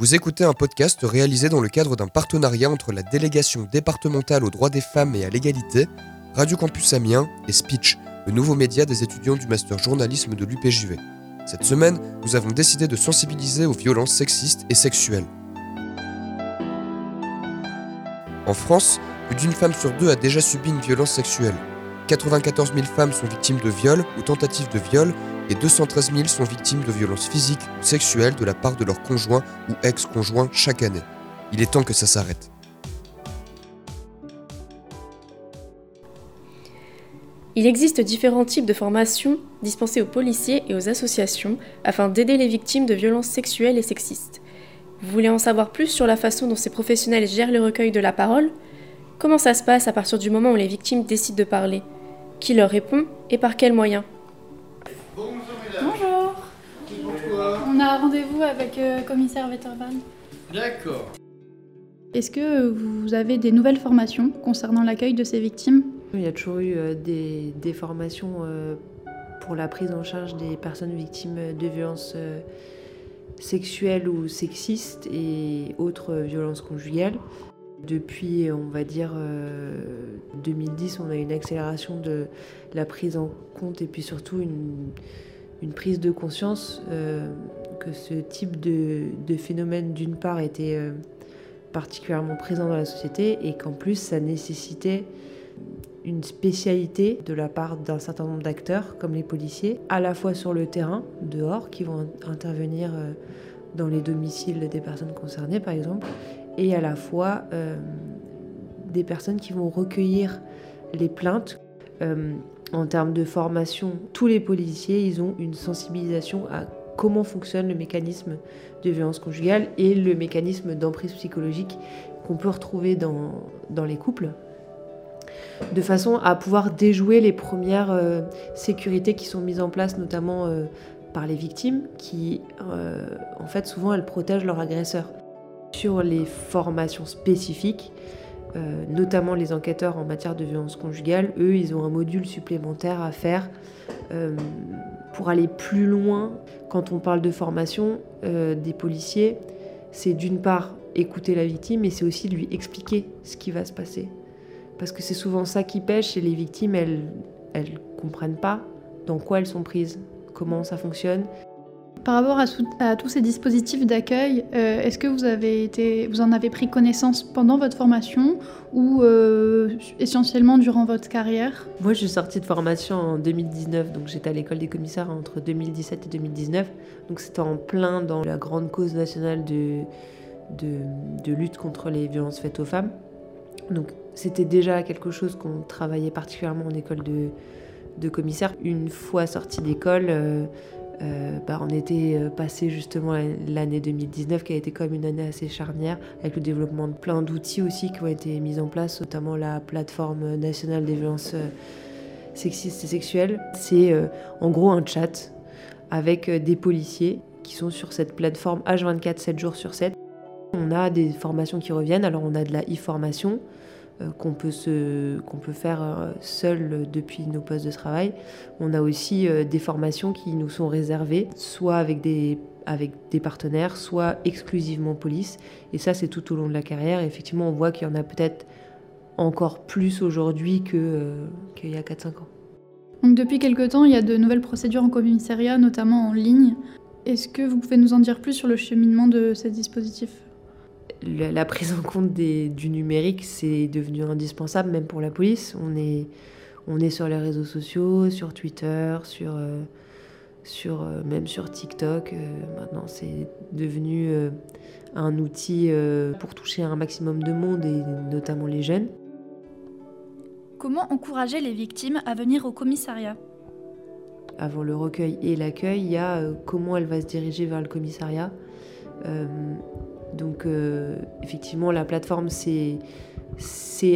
Vous écoutez un podcast réalisé dans le cadre d'un partenariat entre la délégation départementale aux droits des femmes et à l'égalité, Radio Campus Amiens et Speech, le nouveau média des étudiants du master journalisme de l'UPJV. Cette semaine, nous avons décidé de sensibiliser aux violences sexistes et sexuelles. En France, plus d'une femme sur deux a déjà subi une violence sexuelle. 94 000 femmes sont victimes de viol ou tentatives de viol et 213 000 sont victimes de violences physiques ou sexuelles de la part de leur conjoint ou ex-conjoint chaque année. Il est temps que ça s'arrête. Il existe différents types de formations dispensées aux policiers et aux associations afin d'aider les victimes de violences sexuelles et sexistes. Vous voulez en savoir plus sur la façon dont ces professionnels gèrent le recueil de la parole? Comment ça se passe à partir du moment où les victimes décident de parler? Qui leur répond et par quels moyens? Bonjour. On a rendez-vous avec le commissaire Vetterban. D'accord. Est-ce que vous avez des nouvelles formations concernant l'accueil de ces victimes? Il y a toujours eu euh, des, des formations euh, pour la prise en charge des personnes victimes de violences euh, sexuelles ou sexistes et autres violences conjugales. Depuis, on va dire, 2010, on a une accélération de la prise en compte et puis surtout une, prise de conscience que ce type de, de phénomène, d'une part, était particulièrement présent dans la société et qu'en plus, ça nécessitait une spécialité de la part d'un certain nombre d'acteurs, comme les policiers, à la fois sur le terrain, dehors, qui vont intervenir dans les domiciles des personnes concernées, par exemple, et à la fois euh, des personnes qui vont recueillir les plaintes. Euh, en termes de formation, tous les policiers, ils ont une sensibilisation à comment fonctionne le mécanisme de violence conjugale et le mécanisme d'emprise psychologique qu'on peut retrouver dans, dans les couples de façon à pouvoir déjouer les premières euh, sécurités qui sont mises en place, notamment par les victimes, qui, en fait, souvent, elles protègent leur agresseur. Sur les formations spécifiques, euh, notamment les enquêteurs en matière de violence conjugale, eux, ils ont un module supplémentaire à faire euh, pour aller plus loin. Quand on parle de formation euh, des policiers, c'est d'une part écouter la victime, mais c'est aussi lui expliquer ce qui va se passer. Parce que c'est souvent ça qui pêche et les victimes, elles ne comprennent pas dans quoi elles sont prises, comment ça fonctionne. Par rapport à, tous ces dispositifs d'accueil, euh, est-ce que vous, en avez pris connaissance pendant votre formation ou euh, essentiellement durant votre carrière? Moi, je suis sortie de formation en 2019, donc j'étais à l'école des commissaires entre 2017 et 2019. Donc c'était en plein dans la grande cause nationale de lutte contre les violences faites aux femmes. Donc c'était déjà quelque chose qu'on travaillait particulièrement en école de, de commissaire. Une fois sortie d'école, euh, euh, bah, on était euh, passé justement l'année 2019 qui a été comme une année assez charnière avec le développement de plein d'outils aussi qui ont été mis en place, notamment la plateforme nationale des violences euh, sexistes et sexuelles. C'est en gros un chat avec des policiers qui sont sur cette plateforme H24 7 jours sur 7. On a des formations qui reviennent, alors on a de la e-formation, qu'on peut, se, qu'on peut faire seul depuis nos postes de travail. On a aussi des formations qui nous sont réservées, soit avec des, avec des partenaires, soit exclusivement police. Et ça, c'est tout au long de la carrière. Et effectivement, on voit qu'il y en a peut-être encore plus aujourd'hui qu'il y a 4-5 ans. Donc depuis quelque temps, il y a de nouvelles procédures en commissariat, notamment en ligne. Est-ce que vous pouvez nous en dire plus sur le cheminement de ces dispositifs? La prise en compte des, du numérique, c'est devenu indispensable, même pour la police. On est, on est sur les réseaux sociaux, sur Twitter, sur, euh, sur, euh, même sur TikTok. Euh, maintenant, c'est devenu un outil pour toucher un maximum de monde, et notamment les jeunes. Comment encourager les victimes à venir au commissariat? Avant le recueil et l'accueil, il y a comment elle va se diriger vers le commissariat. Donc euh, effectivement, la plateforme, c'est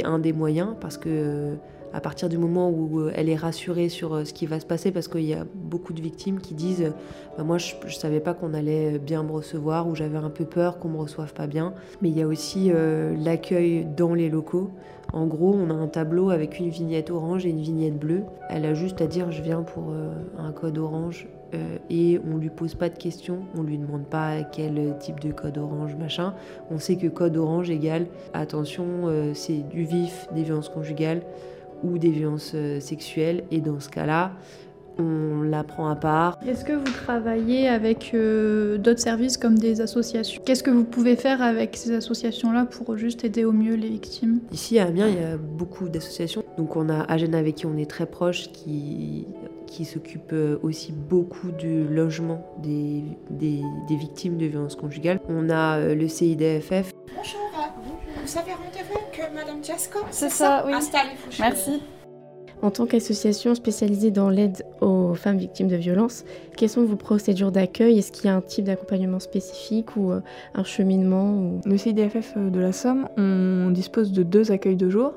un des moyens parce que euh, à partir du moment où euh, elle est rassurée sur ce qui va se passer, parce qu'il y a beaucoup de victimes qui disent bah, Moi, je ne savais pas qu'on allait bien me recevoir, ou j'avais un peu peur qu'on ne me reçoive pas bien. Mais il y a aussi euh, l'accueil dans les locaux. En gros, on a un tableau avec une vignette orange et une vignette bleue. Elle a juste à dire Je viens pour euh, un code orange et on lui pose pas de questions, on lui demande pas quel type de code orange, machin. On sait que code orange égale attention, c'est du vif, des violences conjugales ou des violences sexuelles, et dans ce cas-là, on la prend à part. Est-ce que vous travaillez avec euh, d'autres services comme des associations? Qu'est-ce que vous pouvez faire avec ces associations-là pour juste aider au mieux les victimes? Ici à Amiens, il y a beaucoup d'associations. Donc on a Agena avec qui on est très proche, qui, qui s'occupe euh, aussi beaucoup du logement des, des, victimes de violences conjugales. On a euh, le CIDFF. Bonjour, vous avez rendez-vous avec Madame Jasco C'est ça, oui. Installez-vous. Merci. En tant qu'association spécialisée dans l'aide aux femmes victimes de violences, quelles sont vos procédures d'accueil? Est-ce qu'il y a un type d'accompagnement spécifique ou euh, un cheminement Le CIDFF de la Somme, on dispose de deux accueils de jour,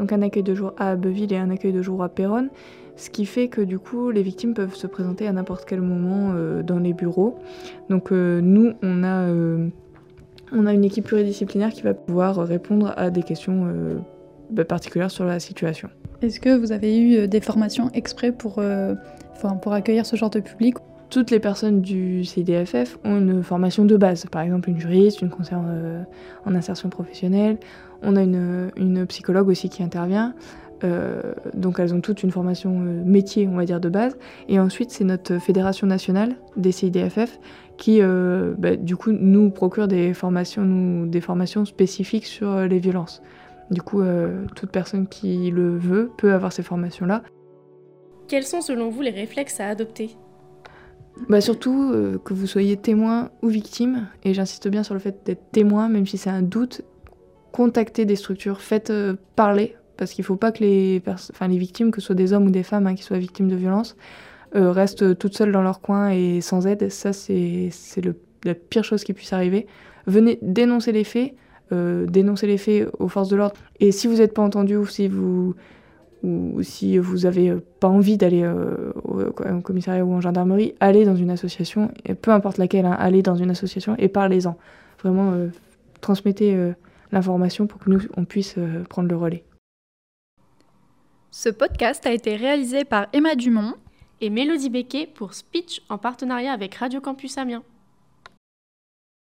donc un accueil de jour à Abbeville et un accueil de jour à Péronne, ce qui fait que du coup les victimes peuvent se présenter à n'importe quel moment euh, dans les bureaux. Donc euh, nous, on a, on a une équipe pluridisciplinaire qui va pouvoir répondre à des questions bah, particulières sur la situation. Est-ce que vous avez eu euh, des formations exprès pour, euh, pour accueillir ce genre de public? Toutes les personnes du CDFF ont une formation de base, par exemple une juriste, une conseillère euh, en insertion professionnelle, on a une, une psychologue aussi qui intervient, donc elles ont toutes une formation métier, on va dire, de base, et ensuite c'est notre fédération nationale des CIDFF qui, bah, du coup, nous procure des formations, nous, des formations spécifiques sur les violences. Du coup, euh, toute personne qui le veut peut avoir ces formations-là. Quels sont selon vous les réflexes à adopter? Bah surtout euh, que vous soyez témoin ou victime, et j'insiste bien sur le fait d'être témoin, même si c'est un doute, contactez des structures, faites euh, parler, parce qu'il ne faut pas que les, les victimes, que ce soit des hommes ou des femmes hein, qui soient victimes de violences, restent toutes seules dans leur coin et sans aide. Ça, c'est la pire chose qui puisse arriver. Venez dénoncer les faits, euh, dénoncer les faits aux forces de l'ordre. Et si vous n'êtes pas entendu ou si vous ou si vous n'avez pas envie d'aller euh, au, commissariat ou en gendarmerie, allez dans une association, peu importe laquelle, hein, allez dans une association et parlez-en. Vraiment, euh, transmettez l'information pour que nous, on puisse prendre le relais. Ce podcast a été réalisé par Emma Dumont et Mélodie Becquet pour Speech en partenariat avec Radio Campus Amiens.